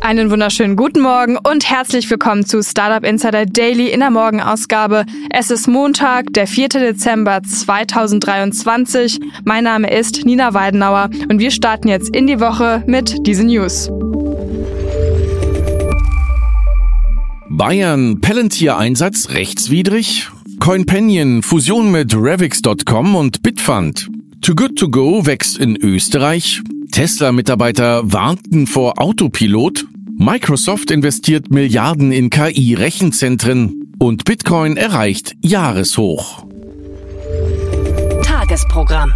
Einen wunderschönen guten Morgen und herzlich willkommen zu Startup Insider Daily in der Morgenausgabe. Es ist Montag, der 4. Dezember 2023. Mein Name ist Nina Weidenauer und wir starten jetzt in die Woche mit diesen News. Bayern Palantir-Einsatz rechtswidrig? CoinPenion Fusion mit Revix.com und Bitfund. Too Good To Go wächst in Österreich. Tesla-Mitarbeiter warnten vor Autopilot. Microsoft investiert Milliarden in KI-Rechenzentren. Und Bitcoin erreicht Jahreshoch. Tagesprogramm.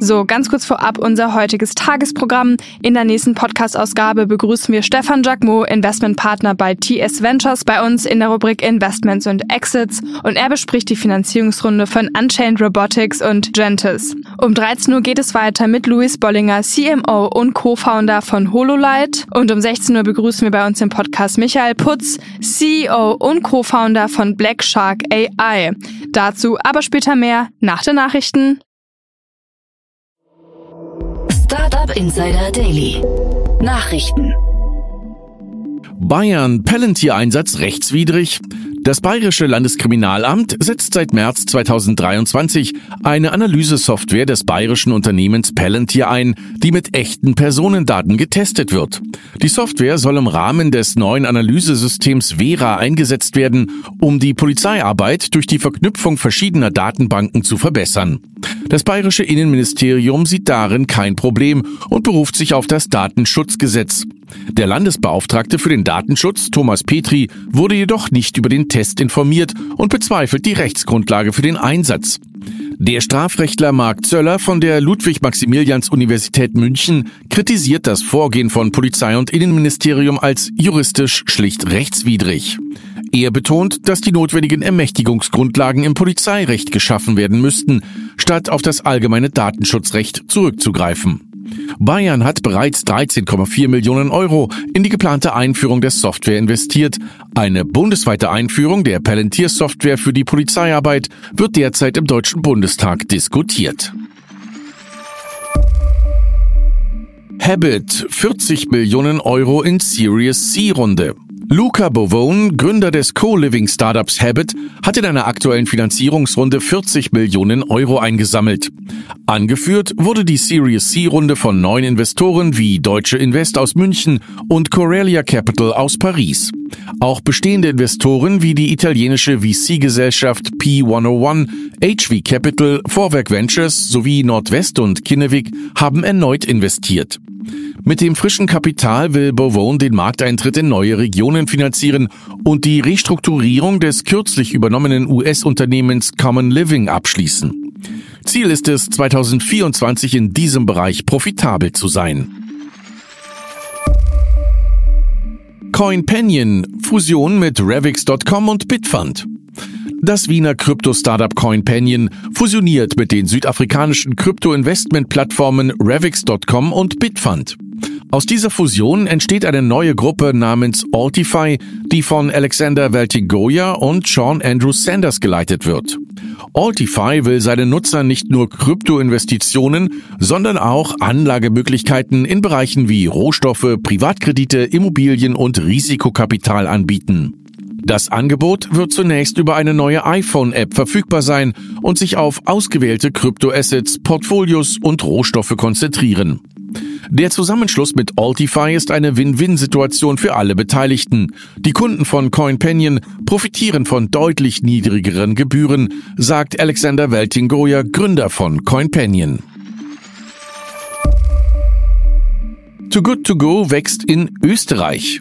So, ganz kurz vorab unser heutiges Tagesprogramm. In der nächsten Podcast-Ausgabe begrüßen wir Stefan Jacquemot, Investmentpartner bei TS Ventures, bei uns in der Rubrik Investments und Exits und er bespricht die Finanzierungsrunde von Unchained Robotics und Gentis. Um 13 Uhr geht es weiter mit Luis Bollinger, CMO und Co-Founder von HoloLight und um 16 Uhr begrüßen wir bei uns im Podcast Michael Putz, CEO und Co-Founder von Black Shark AI. Dazu aber später mehr nach den Nachrichten. Startup Insider Daily. Nachrichten. Bayern Palantir-Einsatz rechtswidrig. Das Bayerische Landeskriminalamt setzt seit März 2023 eine Analysesoftware des bayerischen Unternehmens Palantir ein, die mit echten Personendaten getestet wird. Die Software soll im Rahmen des neuen Analysesystems Vera eingesetzt werden, um die Polizeiarbeit durch die Verknüpfung verschiedener Datenbanken zu verbessern. Das bayerische Innenministerium sieht darin kein Problem und beruft sich auf das Datenschutzgesetz. Der Landesbeauftragte für den Datenschutz, Thomas Petri, wurde jedoch nicht über den Test informiert und bezweifelt die Rechtsgrundlage für den Einsatz. Der Strafrechtler Marc Zöller von der Ludwig-Maximilians-Universität München kritisiert das Vorgehen von Polizei und Innenministerium als juristisch schlicht rechtswidrig. Er betont, dass die notwendigen Ermächtigungsgrundlagen im Polizeirecht geschaffen werden müssten, statt auf das allgemeine Datenschutzrecht zurückzugreifen. Bayern hat bereits 13,4 Millionen Euro in die geplante Einführung der Software investiert. Eine bundesweite Einführung der Palantir-Software für die Polizeiarbeit wird derzeit im Deutschen Bundestag diskutiert. Habit 40 Millionen Euro in Series C Runde. Luca Bovone, Gründer des Co-Living-Startups Habit, hat in einer aktuellen Finanzierungsrunde 40 Millionen Euro eingesammelt. Angeführt wurde die Series C-Runde von neun Investoren wie Deutsche Invest aus München und Corelia Capital aus Paris. Auch bestehende Investoren wie die italienische VC-Gesellschaft P101, HV Capital, Vorwerk Ventures sowie Nordwest und Kinnevik haben erneut investiert. Mit dem frischen Kapital will Bovone den Markteintritt in neue Regionen finanzieren und die Restrukturierung des kürzlich übernommenen US-Unternehmens Common Living abschließen. Ziel ist es, 2024 in diesem Bereich profitabel zu sein. CoinPenion, Fusion mit Revix.com und Bitfund. Das Wiener Krypto-Startup CoinPenion fusioniert mit den südafrikanischen Krypto-Investment-Plattformen Revix.com und Bitfund. Aus dieser Fusion entsteht eine neue Gruppe namens Altify, die von Alexander Valtigoya und Sean Andrew Sanders geleitet wird. Altify will seinen Nutzern nicht nur Kryptoinvestitionen, sondern auch Anlagemöglichkeiten in Bereichen wie Rohstoffe, Privatkredite, Immobilien und Risikokapital anbieten. Das Angebot wird zunächst über eine neue iPhone-App verfügbar sein und sich auf ausgewählte Kryptoassets, Portfolios und Rohstoffe konzentrieren. Der Zusammenschluss mit Altify ist eine Win-Win-Situation für alle Beteiligten. Die Kunden von CoinPenion profitieren von deutlich niedrigeren Gebühren, sagt Alexander Weltingoyer, Gründer von CoinPenion. Too Good To Go wächst in Österreich.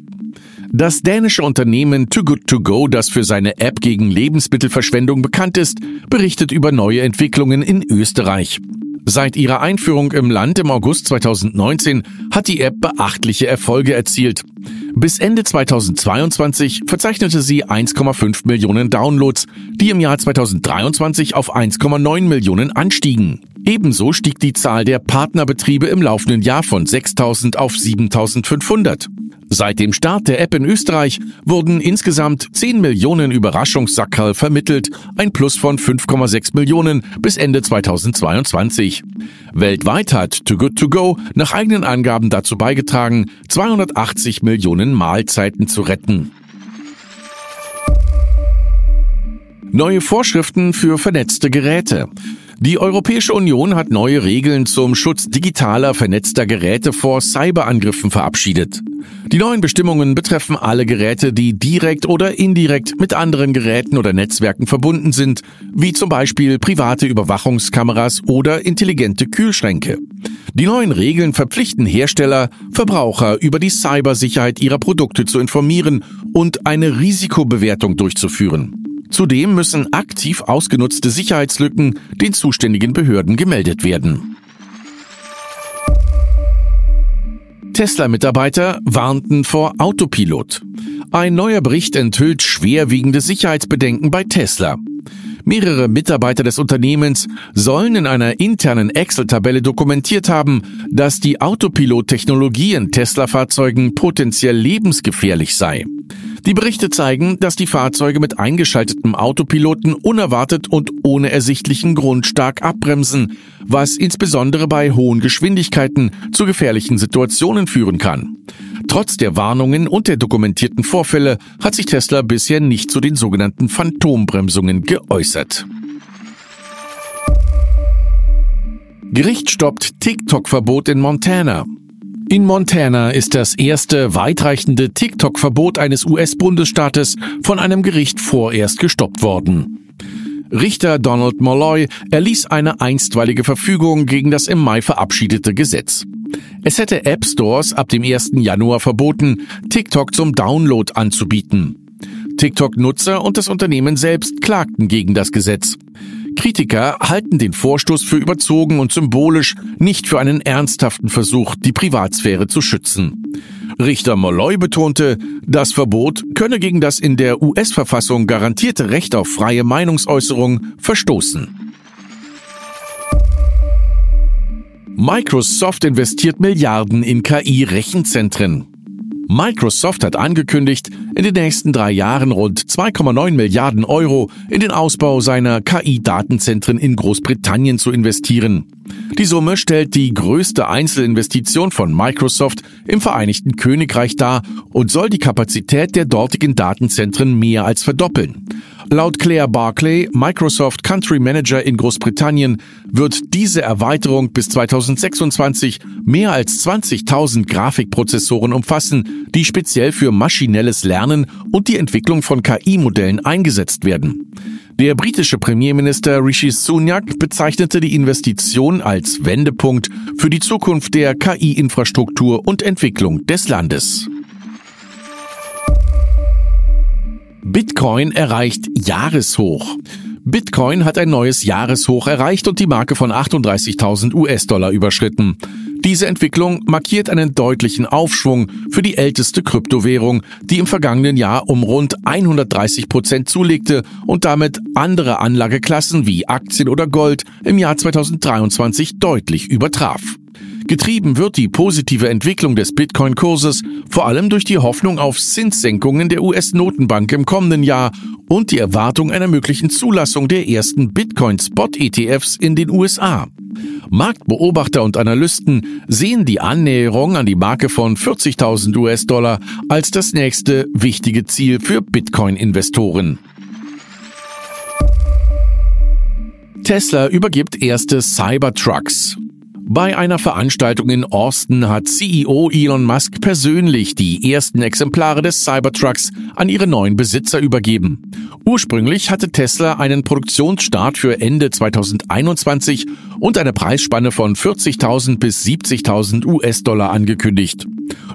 Das dänische Unternehmen Too Good To Go, das für seine App gegen Lebensmittelverschwendung bekannt ist, berichtet über neue Entwicklungen in Österreich. Seit ihrer Einführung im Land im August 2019 hat die App beachtliche Erfolge erzielt. Bis Ende 2022 verzeichnete sie 1,5 Millionen Downloads, die im Jahr 2023 auf 1,9 Millionen anstiegen. Ebenso stieg die Zahl der Partnerbetriebe im laufenden Jahr von 6000 auf 7500. Seit dem Start der App in Österreich wurden insgesamt 10 Millionen Überraschungssackerl vermittelt, ein Plus von 5,6 Millionen bis Ende 2022. Weltweit hat Too Good To Go nach eigenen Angaben dazu beigetragen, 280 Millionen Mahlzeiten zu retten. Neue Vorschriften für vernetzte Geräte. Die Europäische Union hat neue Regeln zum Schutz digitaler vernetzter Geräte vor Cyberangriffen verabschiedet. Die neuen Bestimmungen betreffen alle Geräte, die direkt oder indirekt mit anderen Geräten oder Netzwerken verbunden sind, wie zum Beispiel private Überwachungskameras oder intelligente Kühlschränke. Die neuen Regeln verpflichten Hersteller, Verbraucher über die Cybersicherheit ihrer Produkte zu informieren und eine Risikobewertung durchzuführen. Zudem müssen aktiv ausgenutzte Sicherheitslücken den zuständigen Behörden gemeldet werden. Tesla-Mitarbeiter warnten vor Autopilot. Ein neuer Bericht enthüllt schwerwiegende Sicherheitsbedenken bei Tesla. Mehrere Mitarbeiter des Unternehmens sollen in einer internen Excel-Tabelle dokumentiert haben, dass die Autopilot-Technologie in Tesla-Fahrzeugen potenziell lebensgefährlich sei. Die Berichte zeigen, dass die Fahrzeuge mit eingeschaltetem Autopiloten unerwartet und ohne ersichtlichen Grund stark abbremsen, was insbesondere bei hohen Geschwindigkeiten zu gefährlichen Situationen führen kann. Trotz der Warnungen und der dokumentierten Vorfälle hat sich Tesla bisher nicht zu den sogenannten Phantombremsungen geäußert. Gericht stoppt TikTok-Verbot in Montana. In Montana ist das erste weitreichende TikTok-Verbot eines US-Bundesstaates von einem Gericht vorerst gestoppt worden. Richter Donald Molloy erließ eine einstweilige Verfügung gegen das im Mai verabschiedete Gesetz. Es hätte App Stores ab dem 1. Januar verboten, TikTok zum Download anzubieten. TikTok-Nutzer und das Unternehmen selbst klagten gegen das Gesetz. Kritiker halten den Vorstoß für überzogen und symbolisch, nicht für einen ernsthaften Versuch, die Privatsphäre zu schützen. Richter Molloy betonte, das Verbot könne gegen das in der US-Verfassung garantierte Recht auf freie Meinungsäußerung verstoßen. Microsoft investiert Milliarden in KI-Rechenzentren. Microsoft hat angekündigt, in den nächsten drei Jahren rund 2,9 Milliarden Euro in den Ausbau seiner KI-Datenzentren in Großbritannien zu investieren. Die Summe stellt die größte Einzelinvestition von Microsoft im Vereinigten Königreich dar und soll die Kapazität der dortigen Datenzentren mehr als verdoppeln. Laut Claire Barclay, Microsoft Country Manager in Großbritannien, wird diese Erweiterung bis 2026 mehr als 20.000 Grafikprozessoren umfassen, die speziell für maschinelles Lernen und die Entwicklung von KI-Modellen eingesetzt werden. Der britische Premierminister Rishi Sunak bezeichnete die Investition als Wendepunkt für die Zukunft der KI-Infrastruktur und Entwicklung des Landes. Bitcoin erreicht Jahreshoch. Bitcoin hat ein neues Jahreshoch erreicht und die Marke von 38.000 US-Dollar überschritten. Diese Entwicklung markiert einen deutlichen Aufschwung für die älteste Kryptowährung, die im vergangenen Jahr um rund 130 Prozent zulegte und damit andere Anlageklassen wie Aktien oder Gold im Jahr 2023 deutlich übertraf. Getrieben wird die positive Entwicklung des Bitcoin-Kurses vor allem durch die Hoffnung auf Zinssenkungen der US-Notenbank im kommenden Jahr und die Erwartung einer möglichen Zulassung der ersten Bitcoin-Spot-ETFs in den USA. Marktbeobachter und Analysten sehen die Annäherung an die Marke von 40.000 US-Dollar als das nächste wichtige Ziel für Bitcoin-Investoren. Tesla übergibt erste Cybertrucks. Bei einer Veranstaltung in Austin hat CEO Elon Musk persönlich die ersten Exemplare des Cybertrucks an ihre neuen Besitzer übergeben. Ursprünglich hatte Tesla einen Produktionsstart für Ende 2021 und eine Preisspanne von 40.000 bis 70.000 US-Dollar angekündigt.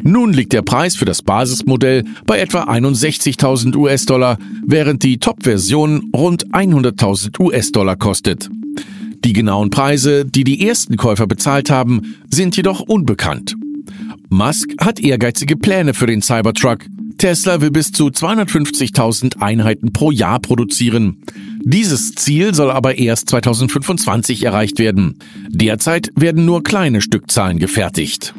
Nun liegt der Preis für das Basismodell bei etwa 61.000 US-Dollar, während die Top-Version rund 100.000 US-Dollar kostet. Die genauen Preise, die die ersten Käufer bezahlt haben, sind jedoch unbekannt. Musk hat ehrgeizige Pläne für den Cybertruck. Tesla will bis zu 250.000 Einheiten pro Jahr produzieren. Dieses Ziel soll aber erst 2025 erreicht werden. Derzeit werden nur kleine Stückzahlen gefertigt.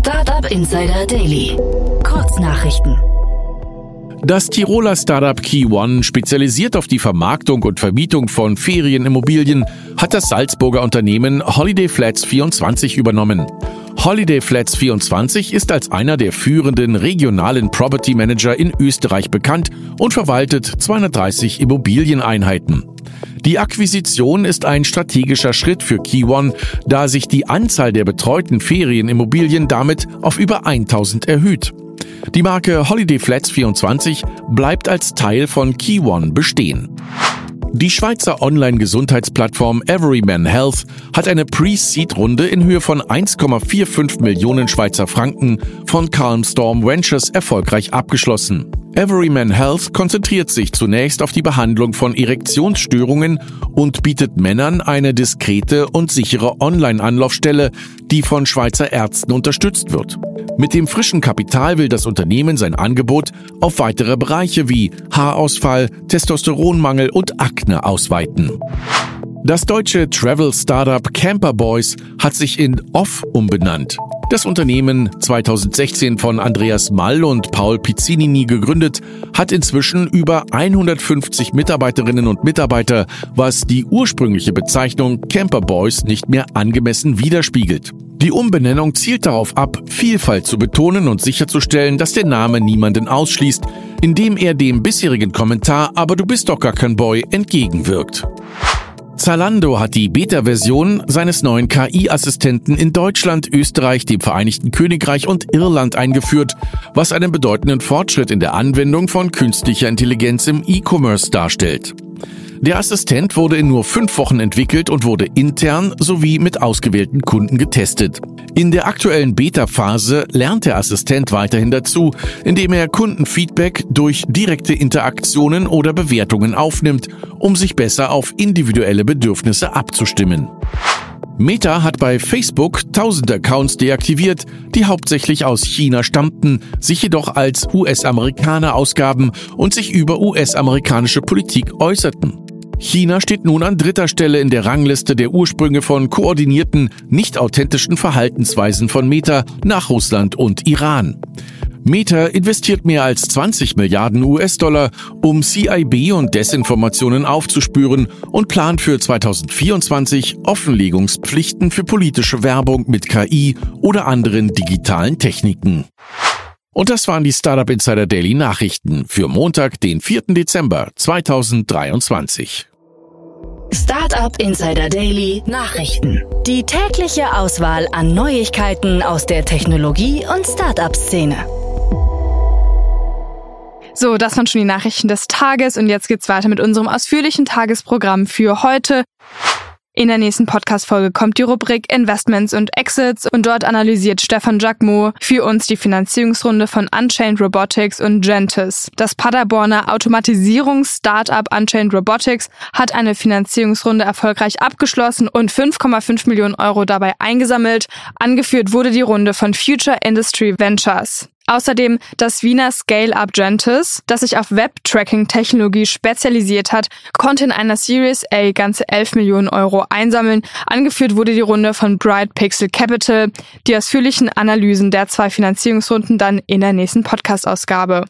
Startup Insider Daily. Kurznachrichten. Das Tiroler Startup Key One, spezialisiert auf die Vermarktung und Vermietung von Ferienimmobilien, hat das Salzburger Unternehmen Holiday Flats 24 übernommen. Holiday Flats 24 ist als einer der führenden regionalen Property Manager in Österreich bekannt und verwaltet 230 Immobilieneinheiten. Die Akquisition ist ein strategischer Schritt für Key One, da sich die Anzahl der betreuten Ferienimmobilien damit auf über 1000 erhöht. Die Marke Holiday Flats 24 bleibt als Teil von Key One bestehen. Die Schweizer Online-Gesundheitsplattform Everyman Health hat eine Pre-Seed-Runde in Höhe von 1,45 Millionen Schweizer Franken von Calmstorm Ventures erfolgreich abgeschlossen. Everyman Health konzentriert sich zunächst auf die Behandlung von Erektionsstörungen und bietet Männern eine diskrete und sichere Online-Anlaufstelle, die von Schweizer Ärzten unterstützt wird. Mit dem frischen Kapital will das Unternehmen sein Angebot auf weitere Bereiche wie Haarausfall, Testosteronmangel und Akne ausweiten. Das deutsche Travel-Startup Camper Boys hat sich in Off umbenannt. Das Unternehmen, 2016 von Andreas Mall und Paul Pizzinini gegründet, hat inzwischen über 150 Mitarbeiterinnen und Mitarbeiter, was die ursprüngliche Bezeichnung Camper Boys nicht mehr angemessen widerspiegelt. Die Umbenennung zielt darauf ab, Vielfalt zu betonen und sicherzustellen, dass der Name niemanden ausschließt, indem er dem bisherigen Kommentar Aber du bist doch gar kein Boy entgegenwirkt. Zalando hat die Beta-Version seines neuen KI-Assistenten in Deutschland, Österreich, dem Vereinigten Königreich und Irland eingeführt, was einen bedeutenden Fortschritt in der Anwendung von künstlicher Intelligenz im E-Commerce darstellt. Der Assistent wurde in nur fünf Wochen entwickelt und wurde intern sowie mit ausgewählten Kunden getestet. In der aktuellen Beta-Phase lernt der Assistent weiterhin dazu, indem er Kundenfeedback durch direkte Interaktionen oder Bewertungen aufnimmt, um sich besser auf individuelle Bedürfnisse abzustimmen. Meta hat bei Facebook tausende Accounts deaktiviert, die hauptsächlich aus China stammten, sich jedoch als US-Amerikaner ausgaben und sich über US-amerikanische Politik äußerten. China steht nun an dritter Stelle in der Rangliste der Ursprünge von koordinierten, nicht authentischen Verhaltensweisen von Meta nach Russland und Iran. Meta investiert mehr als 20 Milliarden US-Dollar, um CIB und Desinformationen aufzuspüren und plant für 2024 Offenlegungspflichten für politische Werbung mit KI oder anderen digitalen Techniken. Und das waren die Startup Insider Daily Nachrichten für Montag, den 4. Dezember 2023. Startup Insider Daily Nachrichten. Die tägliche Auswahl an Neuigkeiten aus der Technologie- und Startup-Szene. So, das waren schon die Nachrichten des Tages und jetzt geht's weiter mit unserem ausführlichen Tagesprogramm für heute. In der nächsten Podcast-Folge kommt die Rubrik Investments und Exits und dort analysiert Stefan Jacquemot für uns die Finanzierungsrunde von Unchained Robotics und Gentis. Das Paderborner Automatisierungs-Startup Unchained Robotics hat eine Finanzierungsrunde erfolgreich abgeschlossen und 5,5 Millionen Euro dabei eingesammelt. Angeführt wurde die Runde von Future Industry Ventures. Außerdem das Wiener Scale-Up Gentis, das sich auf Web-Tracking-Technologie spezialisiert hat, konnte in einer Series A ganze 11 Millionen Euro einsammeln. Angeführt wurde die Runde von Bright Pixel Capital. Die ausführlichen Analysen der zwei Finanzierungsrunden dann in der nächsten Podcast-Ausgabe.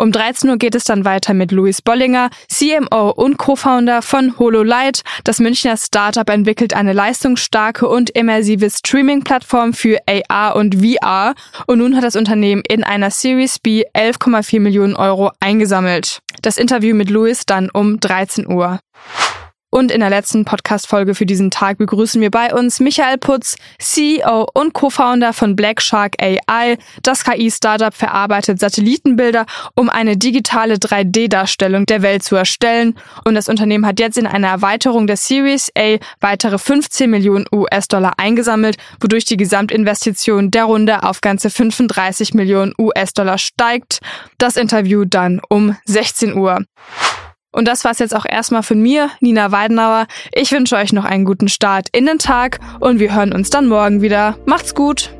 Um 13 Uhr geht es dann weiter mit Luis Bollinger, CMO und Co-Founder von HoloLight. Das Münchner Startup entwickelt eine leistungsstarke und immersive Streaming-Plattform für AR und VR. Und nun hat das Unternehmen in einer Series B 11,4 Millionen Euro eingesammelt. Das Interview mit Luis dann um 13 Uhr. Und in der letzten Podcast-Folge für diesen Tag begrüßen wir bei uns Michael Putz, CEO und Co-Founder von Black Shark AI. Das KI-Startup verarbeitet Satellitenbilder, um eine digitale 3D-Darstellung der Welt zu erstellen. Und das Unternehmen hat jetzt in einer Erweiterung der Series A weitere 15 Millionen US-Dollar eingesammelt, wodurch die Gesamtinvestition der Runde auf ganze 35 Millionen US-Dollar steigt. Das Interview dann um 16 Uhr. Und das war's jetzt auch erstmal von mir, Nina Weidenauer. Ich wünsche euch noch einen guten Start in den Tag und wir hören uns dann morgen wieder. Macht's gut!